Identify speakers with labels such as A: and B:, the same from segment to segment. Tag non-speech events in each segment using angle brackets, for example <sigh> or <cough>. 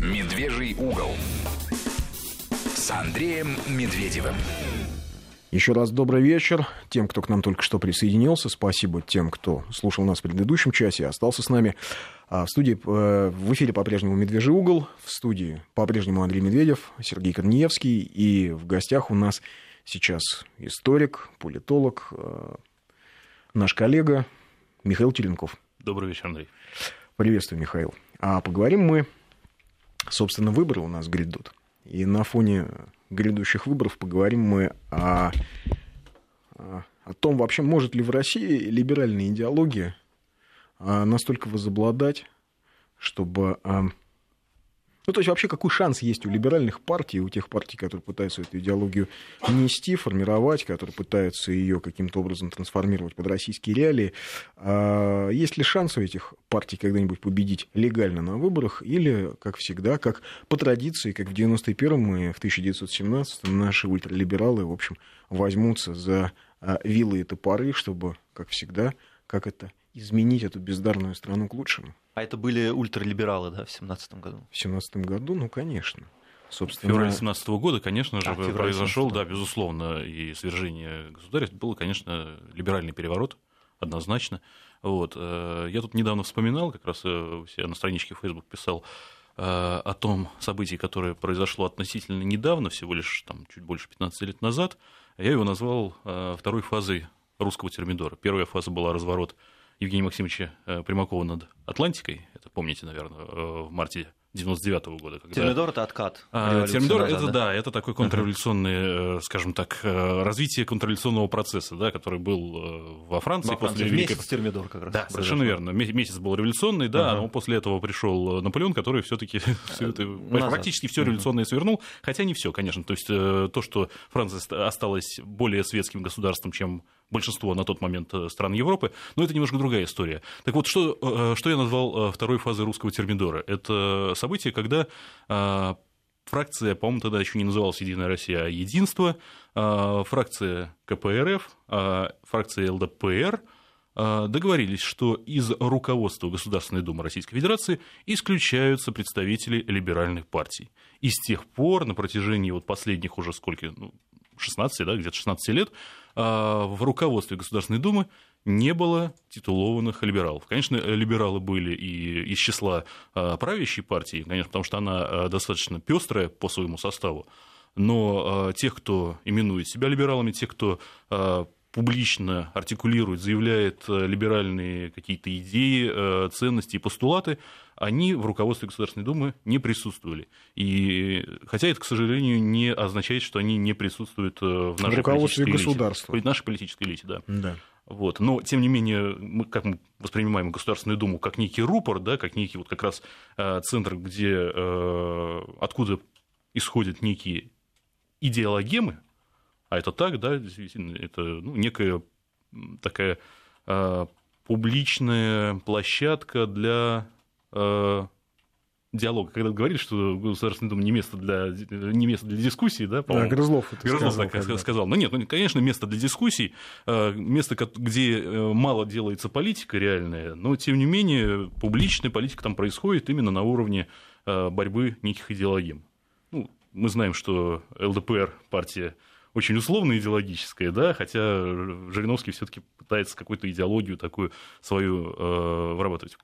A: «Медвежий угол» с Андреем Медведевым.
B: Еще раз добрый вечер тем, кто к нам только что присоединился. Спасибо тем, кто слушал нас в предыдущем часе и остался с нами. А в студии, э, в эфире по-прежнему «Медвежий угол», в студии по-прежнему Андрей Медведев, Сергей Корнеевский, и в гостях у нас сейчас историк, политолог, э, наш коллега Михаил Теренков.
C: Добрый вечер, Андрей.
B: Приветствую, Михаил. А поговорим мы, собственно, выборы у нас грядут. И на фоне грядущих выборов поговорим мы о, о том, вообще может ли в России либеральная идеология а, настолько возобладать, чтобы а, ну, то есть вообще какой шанс есть у либеральных партий, у тех партий, которые пытаются эту идеологию нести, формировать, которые пытаются ее каким-то образом трансформировать под российские реалии. А есть ли шанс у этих партий когда-нибудь победить легально на выборах или, как всегда, как по традиции, как в 91-м и в 1917-м наши ультралибералы, в общем, возьмутся за а, вилы и топоры, чтобы, как всегда, как это изменить эту бездарную страну к лучшему.
D: А это были ультралибералы, да, в 17 году?
B: В 17 году, ну, конечно.
C: Собственно... В феврале 17 года, конечно же, а, произошел, да, безусловно, и свержение государя. Было, конечно, либеральный переворот, однозначно. Вот. Э, я тут недавно вспоминал, как раз э, я на страничке Facebook писал э, о том событии, которое произошло относительно недавно, всего лишь там, чуть больше 15 лет назад. Я его назвал второй фазой русского термидора. Первая фаза была разворот Евгения Максимовича э, Примакова над Атлантикой. Это помните, наверное, э, в марте 99 -го года.
D: Когда... Термидор — это откат.
C: А, термидор — это, да? да, это такой контрреволюционный, uh скажем так, развитие контрреволюционного процесса, да, который был во Франции.
D: Во Франции. После Великой... Месяц термидор как раз.
C: Да, совершенно верно. Месяц был революционный, да, uh но после этого пришел Наполеон, который все таки <laughs> практически все революционное свернул, хотя не все, конечно. То есть то, что Франция осталась более светским государством, чем большинство на тот момент э, стран Европы, но это немножко другая история. Так вот, что, э, что я назвал э, второй фазой русского термидора? Это событие, когда фракция, по-моему, тогда еще не называлась «Единая Россия», а «Единство», фракция КПРФ, фракция ЛДПР договорились, что из руководства Государственной Думы Российской Федерации исключаются представители либеральных партий. И с тех пор, на протяжении вот последних уже сколько, ну, 16, да, где-то 16 лет, в руководстве Государственной Думы не было титулованных либералов. Конечно, либералы были и из числа а, правящей партии, конечно, потому что она а, достаточно пестрая по своему составу, но тех, кто именует себя либералами, тех, кто публично артикулирует, заявляет либеральные какие-то идеи, ценности и постулаты, они в руководстве Государственной Думы не присутствовали. И, хотя это, к сожалению, не означает, что они не присутствуют э, в нашей в руководстве государства. Элите, в нашей политической элите, да.
B: да.
C: Вот. Но, тем не менее, мы, как мы воспринимаем Государственную Думу как некий рупор, да, как некий вот как раз э, центр, где, э, откуда исходят некие идеологемы, а это так, да, действительно, это ну, некая такая публичная площадка для э, диалога, когда говорит, что Государственная Дума не место для, не место для дискуссии, да,
B: по-моему. Да, Грызлов это
C: Грызлов сказал, так когда. сказал. Ну нет, ну, конечно, место для дискуссий, э, место, где э, мало делается политика реальная, но, тем не менее, публичная политика там происходит именно на уровне борьбы неких идеологем. Ну, мы знаем, что ЛДПР, партия очень условно идеологическое, да, хотя Жириновский все-таки пытается какую-то идеологию такую свою э, вырабатывать.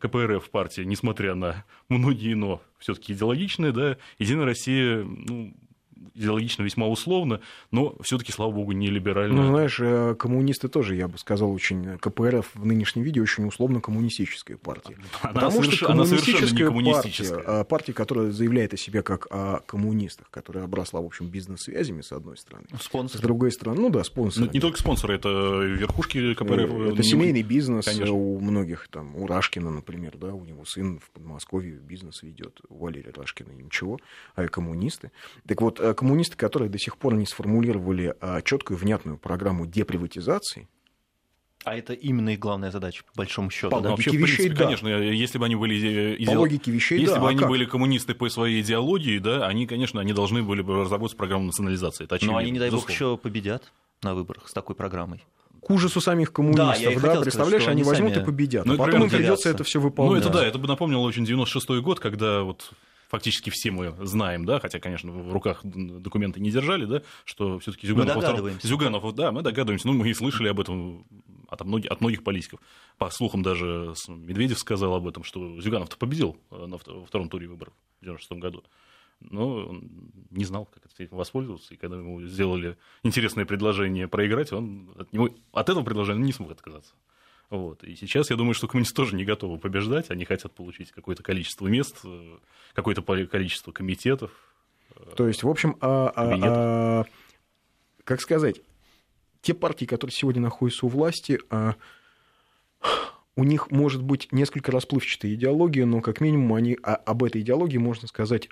C: КПРФ партия, несмотря на многие но, все-таки идеологичная, да, Единая Россия, ну, идеологично весьма условно, но все-таки, слава богу, не либерально.
B: Ну, знаешь, э, коммунисты тоже, я бы сказал, очень э, КПРФ в нынешнем виде очень условно коммунистическая партия.
C: Она, Потому соверш... что коммунистическая она
B: коммунистическая партия, партия, которая заявляет о себе как о коммунистах, которая обросла, в общем, бизнес-связями, с одной стороны.
D: Спонсоры.
B: С другой стороны, ну да, спонсоры.
C: Но не только спонсоры, это верхушки КПРФ.
B: Это не... семейный бизнес Конечно. у многих, там, у Рашкина, например, да, у него сын в Подмосковье бизнес ведет, у Валерия Рашкина ничего, а и коммунисты. Так вот, э, коммунисты, которые до сих пор не сформулировали а, четкую, внятную программу деприватизации,
D: а это именно их главная задача, по большому счету.
C: По да? логике Вообще, вещей, принципе, да. Конечно, если бы они были иде...
B: по логике вещей,
C: если
B: да.
C: бы
B: а
C: они
B: как?
C: были коммунисты по своей идеологии, да, они, конечно, они должны были бы разработать программу национализации. Это
D: очевидно, Но они, не дай бог, еще победят на выборах с такой программой
B: к ужасу самих коммунистов, да, да представляешь, сказать, они, они возьмут сами... и победят, ну, а потом им придется это все выполнять.
C: Ну, это да, это бы напомнило очень 96-й год, когда вот фактически все мы знаем, да, хотя, конечно, в руках документы не держали, да, что все-таки Зюганов,
D: мы догадываемся.
C: Зюганов, да, мы догадываемся, ну, мы и слышали об этом от многих, от многих политиков. По слухам даже Медведев сказал об этом, что Зюганов-то победил э, на втором туре выборов в 1996 году. Но он не знал, как этим воспользоваться, и когда ему сделали интересное предложение проиграть, он от, него, от этого предложения не смог отказаться. Вот. И сейчас я думаю, что коммунисты тоже не готовы побеждать, они хотят получить какое-то количество мест, э, какое-то количество комитетов.
B: Э, То есть, в общем, а, а, а, как сказать, те партии, которые сегодня находятся у власти, а, у них может быть несколько расплывчатая идеология, но как минимум они, а, об этой идеологии можно сказать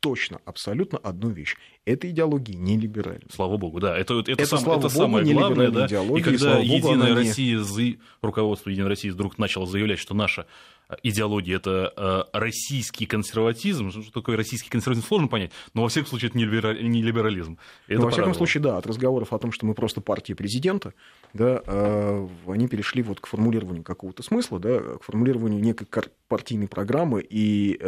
B: точно, абсолютно одну вещь. Эта идеология не либеральная.
C: Слава богу, да. Это, это, это, сам, слава это богу, самое главное. Да? И когда Единая богу, Россия, не... руководство Единой России вдруг начало заявлять, что наша э, идеология это э, российский консерватизм, что такое российский консерватизм, сложно понять, но во всяком случае это не либерализм.
B: Это ну, во всяком случае, да, от разговоров о том, что мы просто партия президента, да, э, они перешли вот к формулированию какого-то смысла, да, к формулированию некой партийной программы и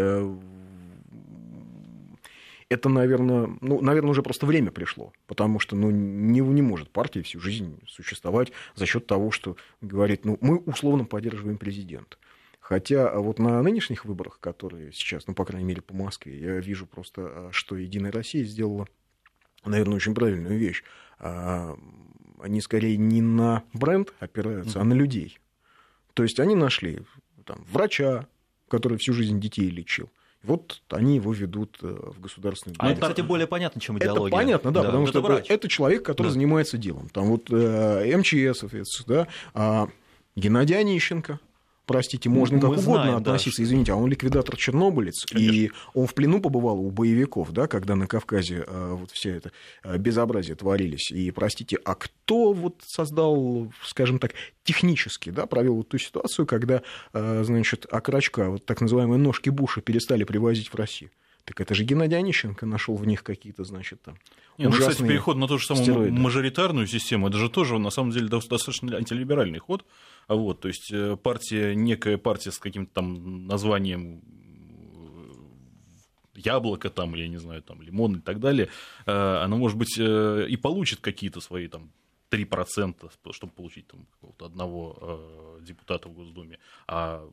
B: это, наверное, ну, наверное, уже просто время пришло, потому что ну, не, не может партия всю жизнь существовать за счет того, что говорит, ну, мы условно поддерживаем президента. Хотя вот на нынешних выборах, которые сейчас, ну, по крайней мере, по Москве, я вижу просто, а, что Единая Россия сделала, наверное, очень правильную вещь. А, они скорее не на бренд опираются, mm-hmm. а на людей. То есть они нашли там, врача, который всю жизнь детей лечил, вот они его ведут э, в государственную
D: А это, кстати, более понятно, чем идеология.
B: Это понятно, да, да потому это что врач. это человек, который да. занимается делом. Там вот э, МЧС, да, а Геннадий Онищенко, простите, можно Мы как знаем, угодно относиться, да, извините, а он ликвидатор чернобылец, Конечно. и он в плену побывал у боевиков, да, когда на Кавказе а, вот все это а, безобразие творились. И, простите, а кто вот создал, скажем так, технически, да, провел вот ту ситуацию, когда, а, значит, окрачка, вот так называемые ножки Буша перестали привозить в Россию? Так это же Геннадий Онищенко нашел в них какие-то, значит, там.
C: Не, ну, кстати, переход на ту же самую стероиды. мажоритарную систему, это же тоже, на самом деле, достаточно антилиберальный ход. А вот, то есть э, партия, некая партия с каким-то там названием э, яблоко там, я не знаю, там, лимон и так далее, э, она, может быть, и получит какие-то свои там 3%, чтобы получить там какого-то одного депутата в Госдуме, а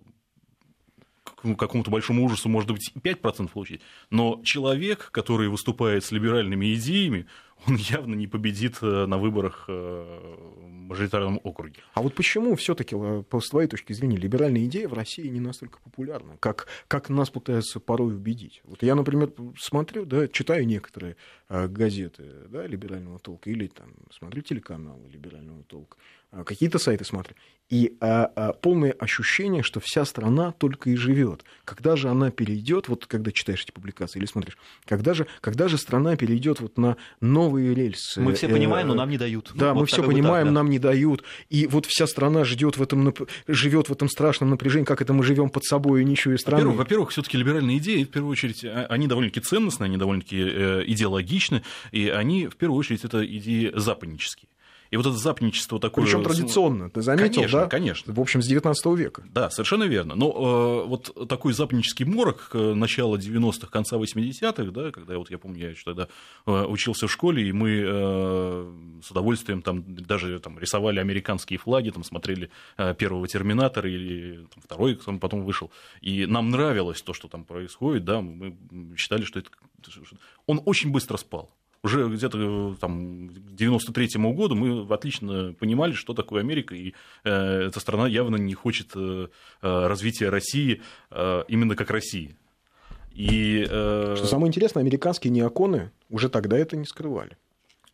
C: какому-то большому ужасу, может быть, 5% получить. Но человек, который выступает с либеральными идеями, он явно не победит э, на выборах э, в мажоритарном округе.
B: А вот почему все-таки, э, с твоей точки зрения, либеральная идея в России не настолько популярна, как, как нас пытаются порой убедить? Вот я, например, смотрю, да, читаю некоторые газеты да, либерального толка или там, смотрю телеканалы либерального толка, какие-то сайты смотрю. И а, а, полное ощущение, что вся страна только и живет. Когда же она перейдет, вот когда читаешь эти публикации или смотришь, когда же, когда же страна перейдет вот на новые рельсы?
D: Мы все понимаем, но нам не дают.
B: Да, вот мы все понимаем, так, да. нам не дают. И вот вся страна ждет в этом, живет в этом страшном напряжении, как это мы живем под собой и не чуя страны.
C: Во-первых, во-первых все-таки либеральные идеи, в первую очередь, а, они довольно-таки ценностные, они довольно-таки э, идеологичны, и они, в первую очередь, это идеи западнические. И вот это западничество такое...
B: Причем традиционно, ты заметил,
C: конечно,
B: да?
C: Конечно,
B: В общем, с 19 века.
C: Да, совершенно верно. Но э, вот такой западнический морок начала 90-х, конца 80-х, да, когда вот я помню, я еще тогда э, учился в школе, и мы э, с удовольствием там даже там, рисовали американские флаги, там смотрели э, первого Терминатора или там, второй, который потом вышел. И нам нравилось то, что там происходит, да, мы считали, что это... Он очень быстро спал уже где-то э, там, к 93 году мы отлично понимали, что такое Америка, и э, эта страна явно не хочет э, э развития России э, именно как России.
B: И, э... Что самое интересное, американские неоконы уже тогда это не скрывали.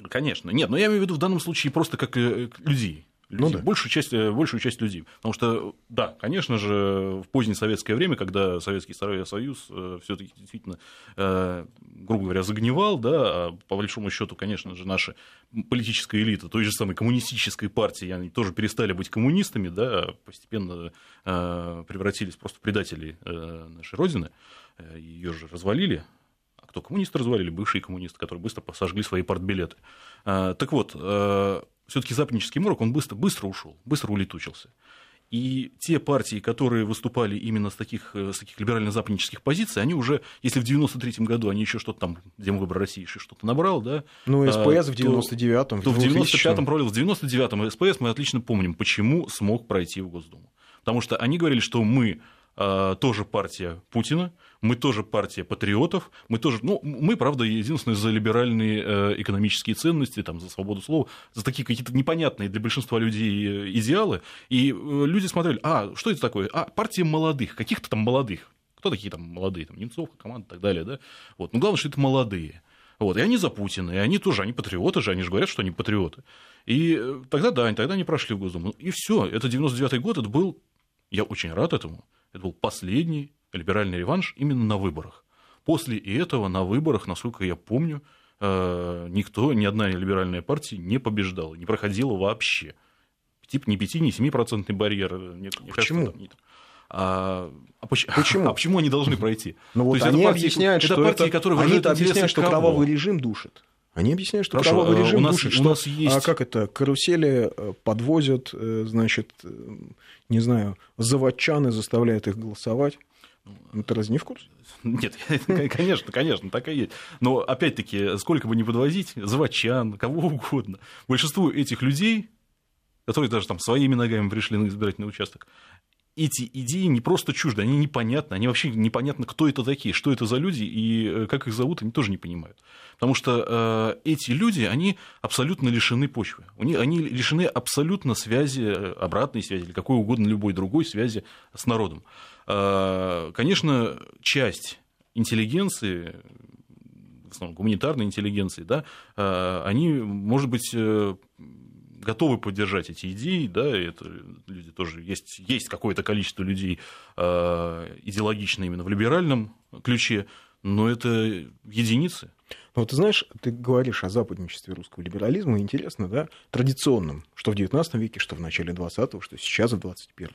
C: Конечно. Нет, но я имею в виду в данном случае просто как э, людей людей, ну, да. большую, часть, э, большую часть людей. Потому что, да, конечно же, в позднее советское время, когда Советский Союз э, все-таки действительно, э, грубо говоря, загнивал, да, а по большому счету, конечно же, наша политическая элита той же самой коммунистической партии, они тоже перестали быть коммунистами, да, а постепенно превратились просто в предателей нашей Родины, ее же развалили, а кто коммунисты развалили? Бывшие коммунисты, которые быстро сожгли свои партбилеты. Так вот, все-таки западнический морок, он быстро, быстро ушел, быстро улетучился. И те партии, которые выступали именно с таких, с таких либерально-западнических позиций, они уже, если в 93 году они еще что-то там, Демвыбор России еще что-то набрал, да.
B: Ну, СПС в 99-м.
C: То, в 95-м провалил, в 99-м СПС мы отлично помним, почему смог пройти в Госдуму. Потому что они говорили, что мы э, тоже партия Путина, мы тоже партия патриотов, мы тоже, ну, мы, правда, единственные за либеральные э, экономические ценности, там, за свободу слова, за такие какие-то непонятные для большинства людей э, идеалы, и э, люди смотрели, а, что это такое? А, партия молодых, каких-то там молодых, кто такие там молодые, там, Немцов, команда и так далее, да, вот, но главное, что это молодые, вот, и они за Путина, и они тоже, они патриоты же, они же говорят, что они патриоты. И тогда да, тогда они прошли в Госдуму. И все, это 99-й год, это был, я очень рад этому, это был последний либеральный реванш именно на выборах. После этого на выборах, насколько я помню, э, никто, ни одна либеральная партия не побеждала, не проходила вообще. Типа ни 5, ни 7 процентный барьер. Мне,
B: Почему?
C: Кажется, там, а, а <laughs> почему? А почему они должны пройти?
B: Ну вот они партии, объясняют, это что партии, это, которые они объясняют, что кровавый режим душит. Они объясняют, что Хорошо, кровавый режим
C: у нас,
B: душит,
C: у нас есть...
B: а как это, карусели э, подвозят, значит, не знаю, заводчаны заставляют их голосовать. Ну, ты разве не в курсе?
C: Нет, <laughs> конечно, конечно, так и есть. Но опять-таки, сколько бы ни подвозить, заводчан, кого угодно, большинству этих людей, которые даже там своими ногами пришли на избирательный участок, эти идеи не просто чужды, они непонятны, они вообще непонятно, кто это такие, что это за люди и э, как их зовут, они тоже не понимают. Потому что э, эти люди, они абсолютно лишены почвы, они лишены абсолютно связи, э, обратной связи или какой угодно любой другой связи с народом. Э, конечно, часть интеллигенции, в основном гуманитарной интеллигенции, да, э, они, может быть, э, готовы поддержать эти идеи, да, это люди тоже есть, есть какое-то количество людей идеологично именно в либеральном ключе, но это единицы.
B: Ну, ты знаешь, ты говоришь о западничестве русского либерализма, интересно, да, традиционном, что в XIX веке, что в начале XX, что сейчас в XXI.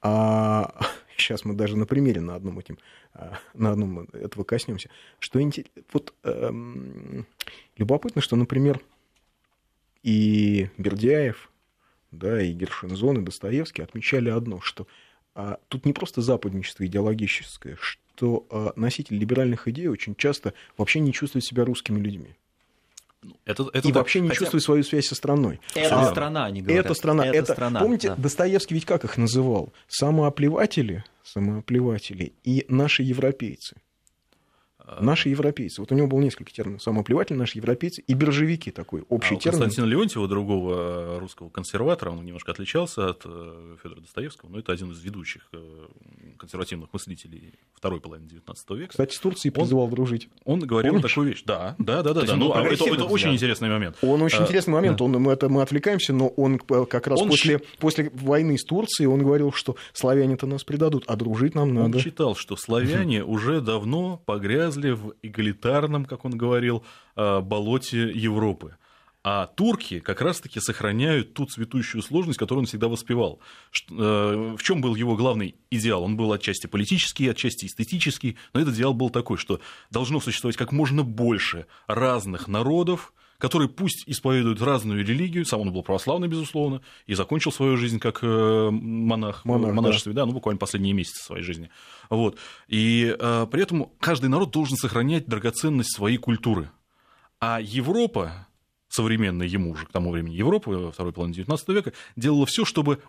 B: А <laughs> сейчас мы даже на примере на одном, этим, а, на одном этого коснемся, что вот, эм, любопытно, что, например, и Бердяев, да, и Гершинзон, и Достоевский отмечали одно, что а, тут не просто западничество идеологическое, что а, носитель либеральных идей очень часто вообще не чувствует себя русскими людьми. Ну, это, это и так. вообще не Хотя... чувствует свою связь со страной.
D: Это а, страна, они говорят.
B: Это страна. Это, это страна. Помните, да. Достоевский ведь как их называл? Самооплеватели, самооплеватели и наши европейцы. Наши европейцы. Вот у него было несколько терминов. Самоплеватели, наши европейцы и биржевики такой общий а термин.
C: Константина Леонтьева, другого э, русского консерватора, он немножко отличался от э, Федора Достоевского, но это один из ведущих э, консервативных мыслителей второй половины XIX века.
B: Кстати, с Турцией призывал он, дружить.
C: Он говорил Помнишь? такую вещь. Да, да, да, да. да. Ну, это, это очень интересный момент.
B: Он очень а, интересный момент. Да. Он, мы, это, мы отвлекаемся, но он как раз он после, после войны с Турцией он говорил, что славяне-то нас предадут, а дружить нам надо.
C: Он считал, что славяне <laughs> уже давно погрязли в эгалитарности элитарном, как он говорил, э, болоте Европы. А турки как раз-таки сохраняют ту цветущую сложность, которую он всегда воспевал. Э, в чем был его главный идеал? Он был отчасти политический, отчасти эстетический, но этот идеал был такой, что должно существовать как можно больше разных народов, которые пусть исповедуют разную религию, сам он был православный, безусловно, и закончил свою жизнь как э, монах, монах монашестве, да. да, ну, буквально последние месяцы своей жизни. Вот. И э, при этом каждый народ должен сохранять драгоценность своей культуры. А Европа, современная ему уже к тому времени Европа, второй половины XIX века, делала все, чтобы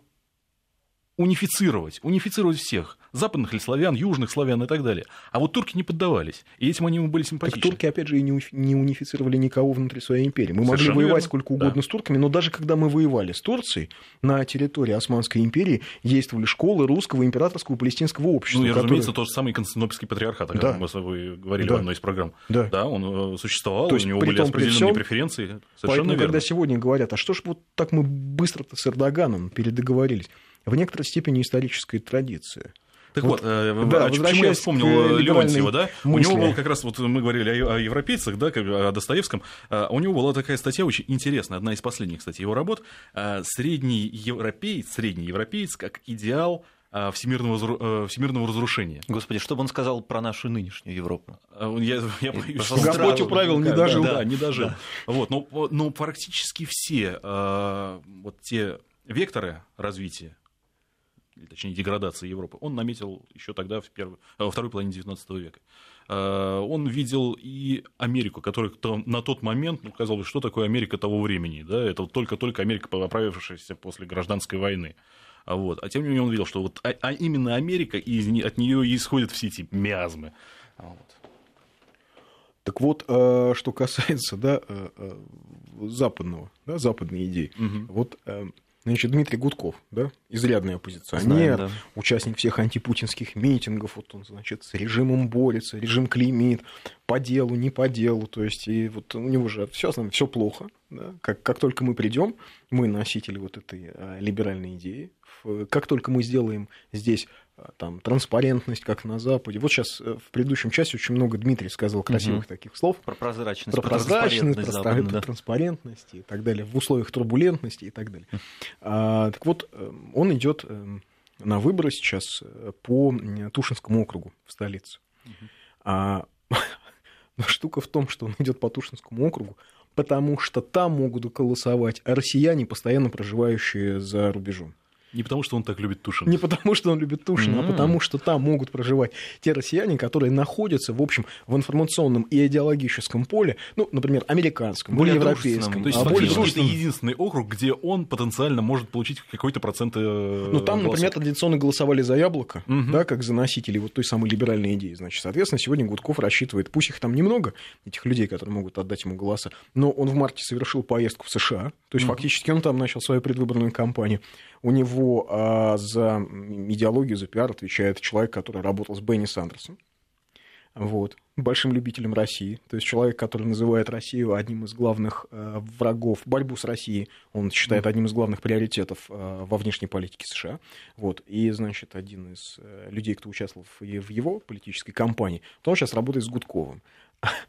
C: унифицировать, унифицировать всех, западных ли славян, южных славян и так далее. А вот турки не поддавались, и этим они ему были симпатичны.
B: Так турки, опять же, и не унифицировали никого внутри своей империи. Мы Совершенно могли воевать верно. сколько угодно да. с турками, но даже когда мы воевали с Турцией, на территории Османской империи действовали школы русского императорского палестинского общества.
C: Ну и, которые... разумеется, тот же самый Константинопольский патриархат, о котором да. мы с вами говорили да. в одной из программ. Да, да он э, существовал, То есть, у него были том, определенные всем, преференции. Совершенно
B: поэтому,
C: верно.
B: когда сегодня говорят, а что ж вот так мы быстро-то с Эрдоганом передоговорились, в некоторой степени историческая традиция.
C: Так вот, вот э, да, а почему я вспомнил Леонтьева, да? Мысли. У него был как раз, вот мы говорили о, о европейцах, да, о Достоевском, а у него была такая статья очень интересная, одна из последних, кстати, его работ, «Средний европеец, средний европеец как идеал всемирного, всемирного разрушения.
D: Господи, что бы он сказал про нашу нынешнюю Европу?
C: Я, я боюсь,
B: что Господь управил, не дожил.
C: Да, не дожил. Да. Вот, но, но практически все вот те векторы развития или точнее деградации Европы, он наметил еще тогда, в первой, во второй половине XIX века. Он видел и Америку, которая на тот момент, ну, казалось, что такое Америка того времени, да, это вот только-только Америка, оправившаяся после гражданской войны. Вот. А тем не менее он видел, что вот, а, а именно Америка, и от нее исходят все эти миазмы. Вот.
B: Так вот, э, что касается да, э, э, западного, да, западной идеи. Угу. Вот Значит, Дмитрий Гудков, да, изрядный оппозиционер, Знаем, да. участник всех антипутинских митингов, вот он, значит, с режимом борется, режим клеймит, по делу, не по делу, то есть, и вот у него же все все плохо, да? как, как только мы придем, мы носители вот этой либеральной идеи, как только мы сделаем здесь а, там, транспарентность, как на Западе. Вот сейчас э, в предыдущем часе очень много Дмитрий сказал красивых угу. таких слов.
D: Про прозрачность.
B: Про прозрачность, про Запада, да. транспарентность и так далее, в условиях турбулентности и так далее. А, так вот, э, он идет э, на выборы сейчас по Тушинскому округу в столице. Угу. А, <laughs> но штука в том, что он идет по Тушинскому округу, потому что там могут голосовать россияне, постоянно проживающие за рубежом.
C: Не потому, что он так любит Тушина.
B: Не потому, что он любит Тушина, mm-hmm. а потому, что там могут проживать те россияне, которые находятся, в общем, в информационном и идеологическом поле, ну, например, американском, более европейском.
C: То есть, а более это единственный округ, где он потенциально может получить какой-то процент э,
B: Ну, там, голосов. например, традиционно голосовали за яблоко, mm-hmm. да, как за носителей вот той самой либеральной идеи. Значит, соответственно, сегодня Гудков рассчитывает, пусть их там немного, этих людей, которые могут отдать ему голоса, но он в марте совершил поездку в США, то есть, mm-hmm. фактически он там начал свою предвыборную кампанию. У него а, за идеологию, за пиар отвечает человек, который работал с Бенни Сандерсом. Вот, большим любителем России. То есть человек, который называет Россию одним из главных э, врагов, борьбу с Россией, он считает одним из главных приоритетов э, во внешней политике США. Вот. И, значит, один из э, людей, кто участвовал в его политической кампании, то он сейчас работает с Гудковым.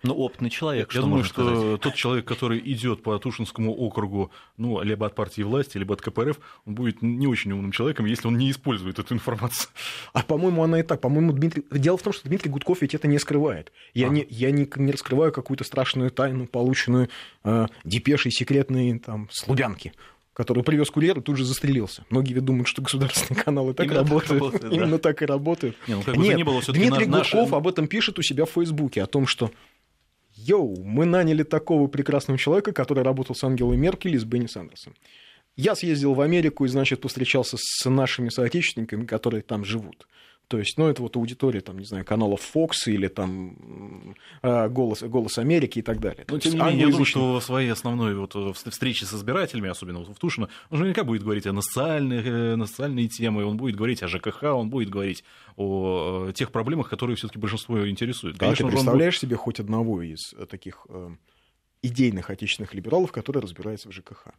D: Ну, опытный человек.
C: Я думаю, что сказать? тот человек, который идет по Тушинскому округу, ну, либо от партии власти, либо от КПРФ, он будет не очень умным человеком, если он не использует эту информацию.
B: А по-моему, она и так. По-моему, Дмитрий. Дело в том, что Дмитрий Гудков ведь это не скрывает. Я, а. не, я не, не раскрываю какую-то страшную тайну, полученную э, депешей секретной там, с Лубянки который привез курьер и тут же застрелился. Многие ведь думают, что государственные каналы так Именно работают. Так работает, Именно да. так и работают. Не, ну, как Нет, не было, Дмитрий наш... Гудков об этом пишет у себя в Фейсбуке, о том, что Йоу, мы наняли такого прекрасного человека, который работал с Ангелой Меркель и с Бенни Сандерсом. Я съездил в Америку и, значит, повстречался с нашими соотечественниками, которые там живут. То есть, ну, это вот аудитория, там, не знаю, каналов Fox или там а, Голос, Голос Америки и так далее.
C: Но, тем не менее, я думаю, что в своей основной вот встрече с избирателями, особенно в Тушино, он же наверняка будет говорить о национальных, э, на социальные темы, он будет говорить о ЖКХ, он будет говорить о э, тех проблемах, которые все таки большинство интересуют.
B: Конечно, а ты представляешь будет... себе хоть одного из э, таких идейных отечественных либералов, который разбирается в ЖКХ?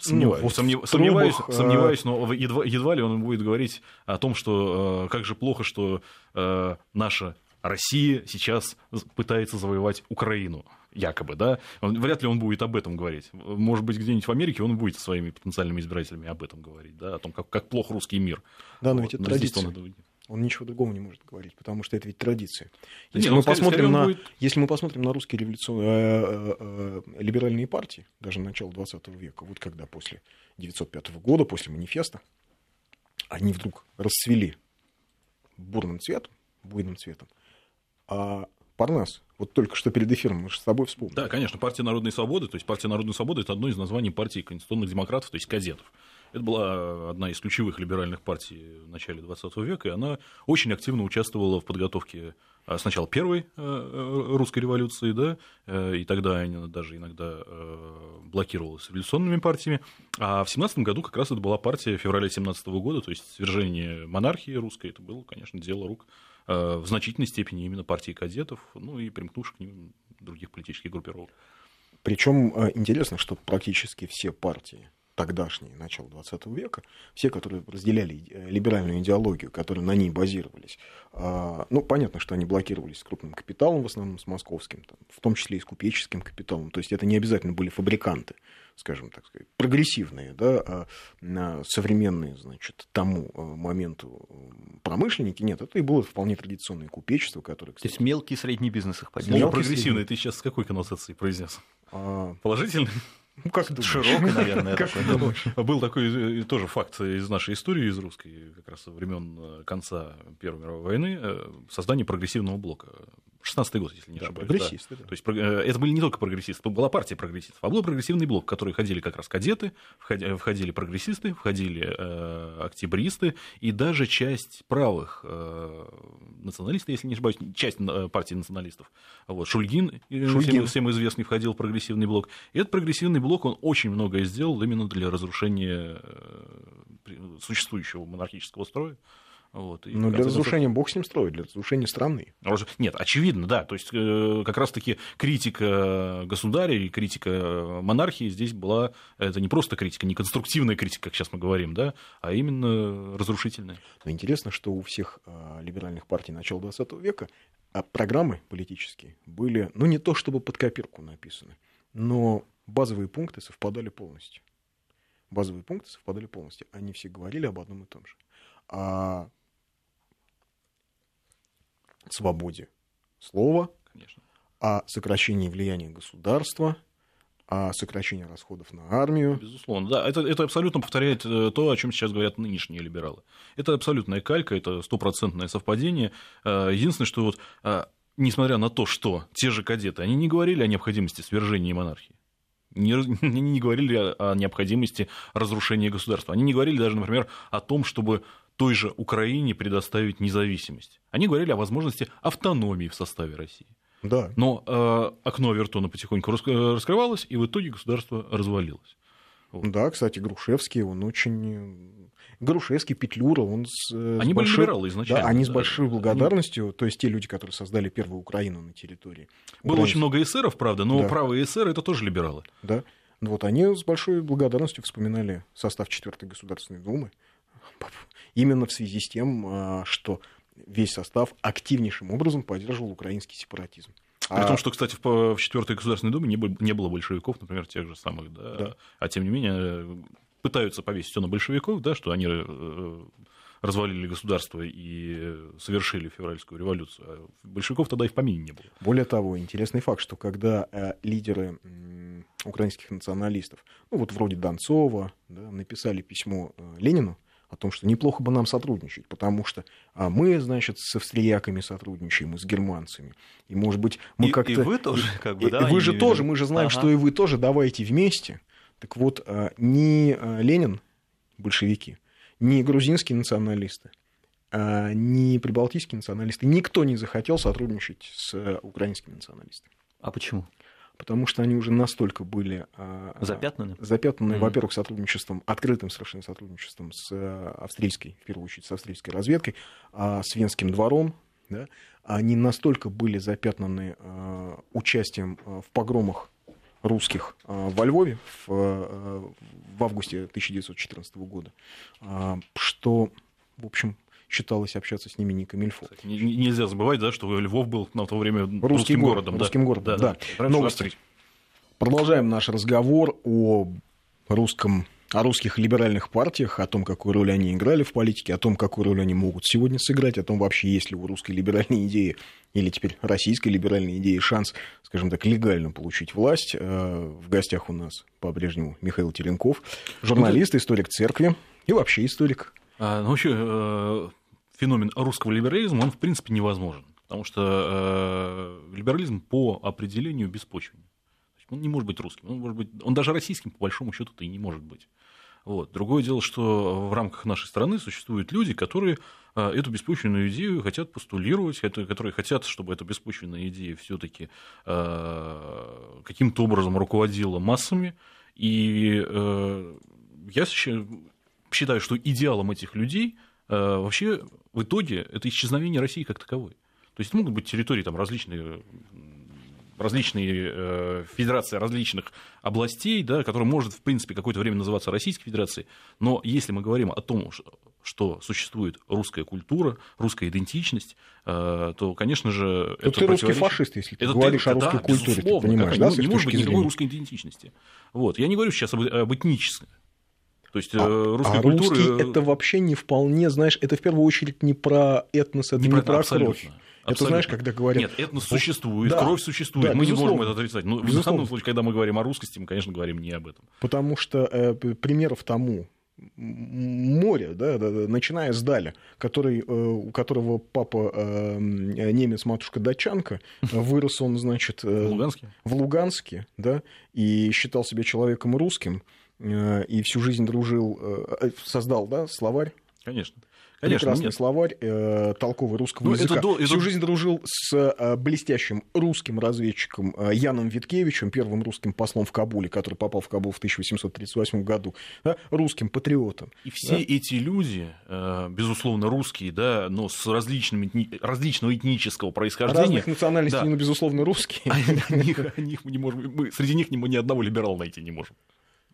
C: Сомневаюсь. Ну, сомнев... сомневаюсь, трубах, сомневаюсь, но едва, едва ли он будет говорить о том, что э, как же плохо, что э, наша Россия сейчас пытается завоевать Украину якобы, да, он, вряд ли он будет об этом говорить. Может быть, где-нибудь в Америке он будет со своими потенциальными избирателями об этом говорить, да, о том, как, как плох русский мир.
B: Да, но вот, ведь это традиция. Он он ничего другого не может говорить, потому что это ведь традиция. Если, Нет, мы, скорее, посмотрим скорее на, будет... если мы посмотрим на русские революционные э, э, э, либеральные партии, даже начала 20 века, вот когда после 905 года, после манифеста, они вдруг расцвели бурным цветом, буйным цветом, а Парнас, вот только что перед эфиром мы же с тобой вспомнили.
C: Да, конечно, партия народной свободы, то есть партия народной свободы это одно из названий партии конституционных демократов, то есть кадетов. Это была одна из ключевых либеральных партий в начале 20 века, и она очень активно участвовала в подготовке а, сначала первой э, э, русской революции, да, э, и тогда она даже иногда блокировалась революционными партиями, а в 17 году как раз это была партия февраля 17 года, то есть свержение монархии русской, это было, конечно, дело рук в значительной степени именно партии кадетов, ну и примкнувших к ним других политических группировок.
B: Причем интересно, что практически все партии тогдашние, начало 20 века, все, которые разделяли э, либеральную идеологию, которые на ней базировались, а, ну, понятно, что они блокировались с крупным капиталом, в основном с московским, там, в том числе и с купеческим капиталом, то есть это не обязательно были фабриканты, скажем так сказать, прогрессивные, да, а современные, значит, тому э, моменту промышленники, нет, это и было вполне традиционное купечество, которое,
D: кстати... То есть мелкий и средний бизнес их
C: поддерживал. Прогрессивный, ты сейчас с какой коннотацией произнес? А... Положительный?
B: Ну, как думаешь?
D: Широкой, наверное. <laughs>
B: Как
D: такой.
B: думаешь?
C: Был такой э, тоже факт из нашей истории, из русской, как раз со времен э, конца Первой мировой войны, э, создание прогрессивного блока. 16-й год, если не
B: Да,
C: ошибаюсь.
B: прогрессисты, да.
C: То есть э, это были не только прогрессисты, была партия прогрессистов, а был прогрессивный блок, в который ходили как раз кадеты, входи- входили прогрессисты, входили э, октябристы и даже часть правых э, националистов, если не ошибаюсь, часть э, партии националистов. Вот, Шульгин, э,
B: Шульгин.
C: Всем, всем известный, входил в прогрессивный блок. И этот прогрессивный блок, он очень многое сделал именно для разрушения существующего монархического строя. Вот,
B: Ну, для
C: конце концов-
B: разрушения бог с ним строит, для разрушения страны.
C: Раз- Нет, очевидно, да. То есть, э, как раз-таки критика государя и критика монархии здесь была, это не просто критика, не конструктивная критика, как сейчас мы говорим, да, а именно разрушительная.
B: Но интересно, что у всех а, либеральных партий начала 20 века а, программы политические были, ну, не то чтобы под копирку написаны, но базовые пункты совпадали полностью. Базовые пункты совпадали полностью. Они все говорили об одном и том же. О свободе слова,
C: Конечно.
B: о сокращении влияния государства, о сокращении расходов на армию.
C: Безусловно, да. Это, это абсолютно повторяет э, то, о чем сейчас говорят нынешние либералы. Это абсолютная калька, это стопроцентное совпадение. Э, Единственное, что вот, э, несмотря на то, что те же кадеты, они не говорили о необходимости свержения монархии. Не, <laughs> не говорили о необходимости разрушения государства. Они не говорили даже, например, о том, чтобы той же Украине предоставить независимость. Они говорили о возможности автономии в составе России.
B: Да.
C: Но э, окно Авертона потихоньку э, раскрывалось, и в итоге государство развалилось.
B: Да, кстати, Грушевский, он очень... Грушевский, Петлюра, он с, э, с
C: Они были
B: большой-
C: либералы изначально.
B: Да, они с
C: да.
B: большой благодарностью, то есть те люди, которые создали первую Украину на территории.
C: Было
B: Украины,
C: очень много эсеров, правда, но
B: Да.
C: правые эсеры это тоже либералы.
B: Да. Вот они с большой благодарностью вспоминали состав четвертой Государственной Думы. Именно в связи с тем, а, что весь состав активнейшим образом поддерживал украинский сепаратизм.
C: При
B: А-
C: том, что, кстати, в, по- в четвертой государственной думе не, было- большевиков, например, тех же самых, да,
B: Да.
C: а тем не менее э, пытаются повесить все на большевиков, да, что они э, развалили государство и э, совершили февральскую революцию. А большевиков тогда и в помине не было.
B: Более того, интересный факт, что когда э, лидеры украинских националистов, ну вот вроде Донцова, да, написали письмо э, Ленину о том, что неплохо бы нам сотрудничать, потому что а, мы, значит, с австрияками сотрудничаем, и с германцами, и, может быть, мы
D: И-
B: как-то...
D: и вы тоже, <laughs> как бы,
B: и-
D: да,
B: и вы же
D: имею в
B: тоже, мы же знаем,
D: Ага.
B: что и вы тоже, давайте вместе. Так вот, а, ни а, Ленин, большевики, ни грузинские националисты, а, ни прибалтийские националисты, никто не захотел сотрудничать с э, украинскими националистами.
D: А почему?
B: Потому что они уже настолько были а,
D: Запятнаны?
B: запятнаны,
D: Мгм.
B: во-первых, сотрудничеством, открытым совершенно сотрудничеством с э, австрийской, в первую очередь, с австрийской разведкой, а, с венским двором, да, они настолько были запятнаны э, участием в погромах русских во Львове в, в августе 1914 года, а, что, в общем, считалось общаться с ними не камильфо.
C: Кстати, не- не- нельзя забывать, да, что Львов был на то время русским,
B: Русский город,
C: городом.
B: русским городом, да.
C: Раньше
B: Новости.
C: Австрия.
B: Продолжаем наш разговор о русском о русских либеральных партиях, о том, какую роль они играли в политике, о том, какую роль они могут сегодня сыграть, о том, вообще есть ли у русской либеральной идеи или теперь российской либеральной идеи шанс, скажем так, легально получить власть. Э, В гостях у нас по-прежнему Михаил Теренков, журналист, историк церкви и вообще историк.
C: А, ну, вообще, э, феномен русского либерализма, он, в принципе, невозможен. Потому что э, либерализм по определению беспочвенен. Он не может быть русским. Он, может быть, он даже российским, по большому счету-то и не может быть. Вот. Другое дело, что в рамках нашей страны существуют люди, которые э, эту беспочвенную идею хотят постулировать, которые хотят, чтобы эта беспочвенная идея все-таки каким-то образом руководила массами. И э, я считаю, что идеалом этих людей э, вообще в итоге это исчезновение России как таковой. То есть могут быть территории там различные различные э, федерации различных областей, да, которые может, в принципе, какое-то время называться Российской Федерацией, но если мы говорим о том, что существует русская культура, русская идентичность, э, то, конечно же,
B: Ну,
C: это
B: ты русский фашист, если ты
C: это
B: говоришь
C: ты-
B: о русской
C: да,
B: культуре, ты понимаешь, да,
C: не,
B: с этой
C: не может быть никакой
B: зрения?
C: русской идентичности. Вот. Я не говорю сейчас об, об этнической. То есть, э,
B: А,
C: русской
B: а
C: культуры...
B: русский это вообще не вполне, знаешь, это в первую очередь не про этнос, это не,
C: про-
B: про
C: абсолютно.
B: кровь. Абсолютно. Это знаешь, когда говорят...
C: Нет, этнос существует, да, кровь существует, да, мы безусловно. не можем это отрицать. Но безусловно. в данном случае, когда мы говорим о русскости, мы, конечно, говорим не об этом.
B: Потому что э, примеров тому, море, да, да, да, начиная с Даля, который, э, у которого папа э, немец, матушка датчанка, <laughs> вырос он, значит,
C: в Луганске,
B: в Луганске да, и считал себя человеком русским, и всю жизнь дружил, создал да, словарь.
C: Конечно.
B: Конечно, прекрасный нет. словарь э, толковый русского ну, языка. Это, Всю это... жизнь дружил с э, блестящим русским разведчиком э, Яном Виткевичем, первым русским послом в Кабуле, который попал в Кабул в 1838 году, да, русским патриотом.
C: И все да? эти люди, э, безусловно, русские, да, но с различными, различного этнического происхождения.
B: Разных национальностей, да. но, безусловно, русские. <laughs>
C: Не можем, мы, среди них ни одного либерала найти не можем.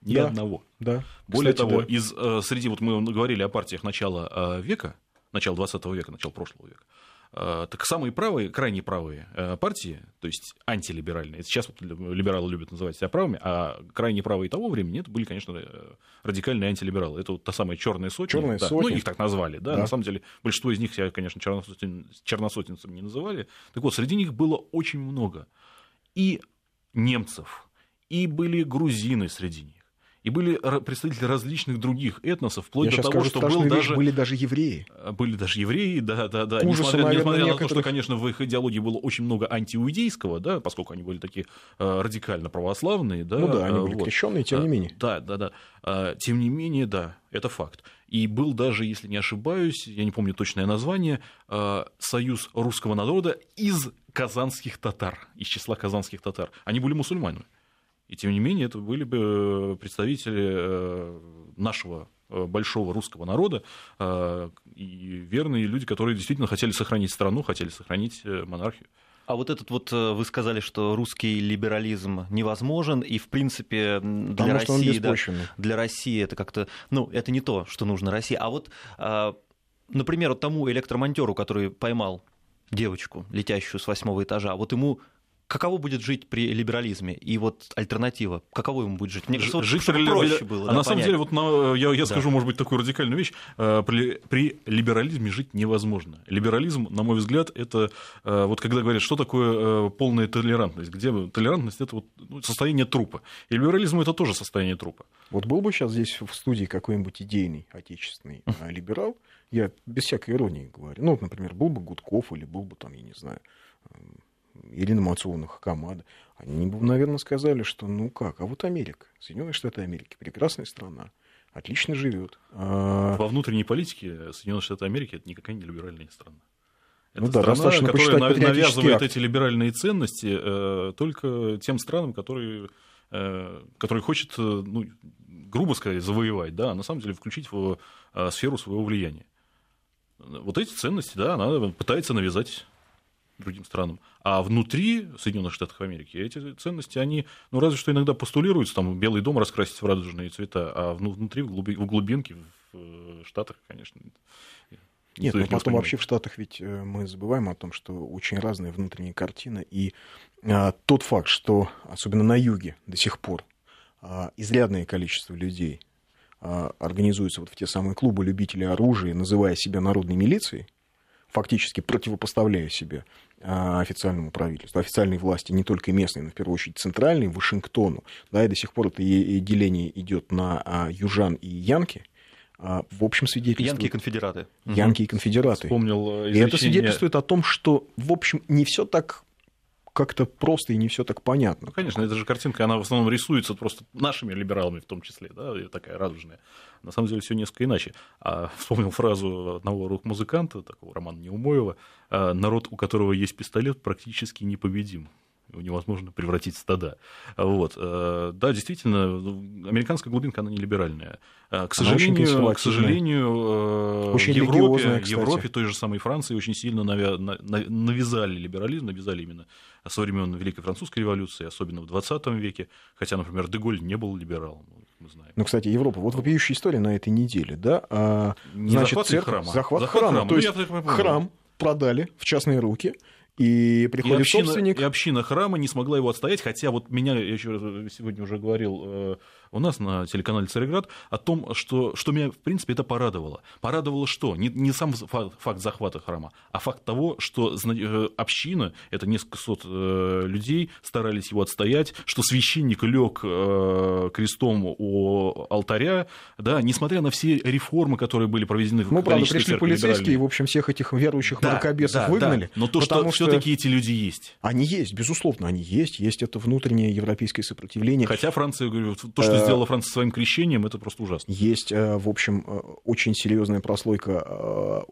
C: Ни да, одного.
B: Да.
C: Более Кстати, того, да. из, э, среди, вот мы говорили о партиях начала э, века, начала 20 века, начала прошлого века, э, так самые правые, крайне правые партии, то есть антилиберальные, сейчас вот либералы любят называть себя правыми, а крайне правые того времени, это были, конечно, радикальные антилибералы. Это вот та самая черная сотня.
B: Черная
C: да,
B: сотня.
C: Ну, их так назвали, да? да. На самом деле, большинство из них себя, конечно, черносотен, черносотенцами не называли. Так вот, среди них было очень много и немцев, и были грузины среди них и были представители различных других этносов, вплоть
B: Я
C: до того,
B: скажу, что был даже... были даже евреи.
C: А, были даже евреи, да, да, да. Ужасу, несмотря, несмотря некоторых... на то, что, конечно, в их идеологии было очень много антииудейского, да, поскольку они были такие э, радикально православные, да.
B: Ну да, они были вот. крещенные, тем не менее.
C: Да, да, да. А, тем не менее, да, это факт. И был даже, если не ошибаюсь, я не помню точное название, Союз русского народа из казанских татар, из числа казанских татар. Они были мусульманами. И тем не менее, это были бы э, представители э, нашего э, большого русского народа и верные люди, которые действительно хотели сохранить страну, хотели сохранить монархию.
D: А вот этот вот вы сказали, что русский либерализм невозможен, и в принципе для Потому России, да, для России это как-то, ну, это не то, что нужно России. А вот, например, вот тому электромонтеру, который поймал девочку, летящую с восьмого этажа, вот ему каково будет жить при либерализме? И вот альтернатива, каково ему будет жить?
C: Мне кажется, жить чтобы при проще было. А да, на самом деле, вот на, я, я да. скажу, может быть, такую радикальную вещь. Э, при, при либерализме жить невозможно. Либерализм, на мой взгляд, это э, вот когда говорят, что такое э, полная толерантность, где толерантность это вот ну, состояние трупа. И либерализм это тоже состояние трупа.
B: Вот был бы сейчас здесь в студии какой-нибудь идейный отечественный либерал, я без всякой иронии говорю. Ну, например, был бы Гудков или был бы там, я не знаю, Ирина Мацуловна, Хакамада, они бы, наверное, сказали, что ну как, а вот Америка, Соединенные Штаты Америки, прекрасная страна, отлично живет.
C: А... Во внутренней политике Соединенные Штаты Америки это никакая не либеральная страна. Это
B: ну да,
C: страна,
B: достаточно
C: которая навязывает акт. эти либеральные ценности э, только тем странам, которые, э, которые хочет, э, ну, грубо сказать, завоевать, да, а на самом деле включить в э, сферу своего влияния. Вот эти ценности, да, она пытается навязать другим странам. А внутри Соединенных Штатов Америки эти ценности, они, ну, разве что иногда постулируются, там, Белый дом раскрасить в радужные цвета, а внутри, в, глуби, в глубинке, в э, Штатах, конечно,
B: нет, но потом вообще в Штатах ведь э, мы забываем о том, что очень разная внутренняя картина. И а, тот факт, что особенно на юге до сих пор а, изрядное количество людей а, организуются вот в те самые клубы любителей оружия, называя себя народной милицией, фактически противопоставляя себя а, официальному правительству, официальной власти, не только местной, но в первую очередь центральной, Вашингтону. Да, и до сих пор это деление идет на а, южан и янки. А, в общем, свидетельствует...
D: Янки и конфедераты.
B: Янки и конфедераты.
C: Вспомнил
B: э, И это свидетельствует о том, что, в общем, не все так как-то просто и не все так понятно.
C: Ну, конечно, эта же картинка, она в основном рисуется просто нашими либералами в том числе, да, такая радужная. На самом деле все несколько иначе. А <laughs> вспомнил фразу одного рок-музыканта, такого Романа Неумоева, «А, народ, у которого есть пистолет, практически непобедим невозможно превратить в стада. Вот. Э, да, действительно, американская глубинка, она не либеральная. Э, к сожалению, к сожалению э, очень в Европе, Европе, той же самой Франции очень сильно навязали либерализм, навязали именно со времен Великой Французской революции, особенно в 20 веке, хотя, например, Деголь не был либералом, мы знаем.
B: Ну, кстати, Европа, вот вопиющая история на этой неделе, да? А, значит,
C: захват церковь,
B: храма. Захват, захват храма. храма. То ну, есть храм продали в частные руки, и приходит
C: и община,
B: собственник.
C: И община храма не смогла его отстоять, хотя вот меня, я еще сегодня уже говорил, э, у нас на телеканале «Цареград» о том, что, что меня, в принципе, это порадовало. Порадовало что? Не, не сам факт захвата храма, а факт того, что э, община, это несколько сот э, людей, старались его отстоять, что священник лег э, крестом у алтаря, да, несмотря на все реформы, которые были проведены
B: в Ну, правда, пришли полицейские, и, в общем, всех этих верующих да, мракобесов да, выгнали.
C: Да. Но то, что, что все-таки эти люди есть.
B: Они есть, безусловно, они есть. Есть это внутреннее европейское сопротивление.
C: Хотя Франция, говорю, то, что сделала Франция своим крещением, это просто ужасно.
B: Есть, в общем, очень серьезная прослойка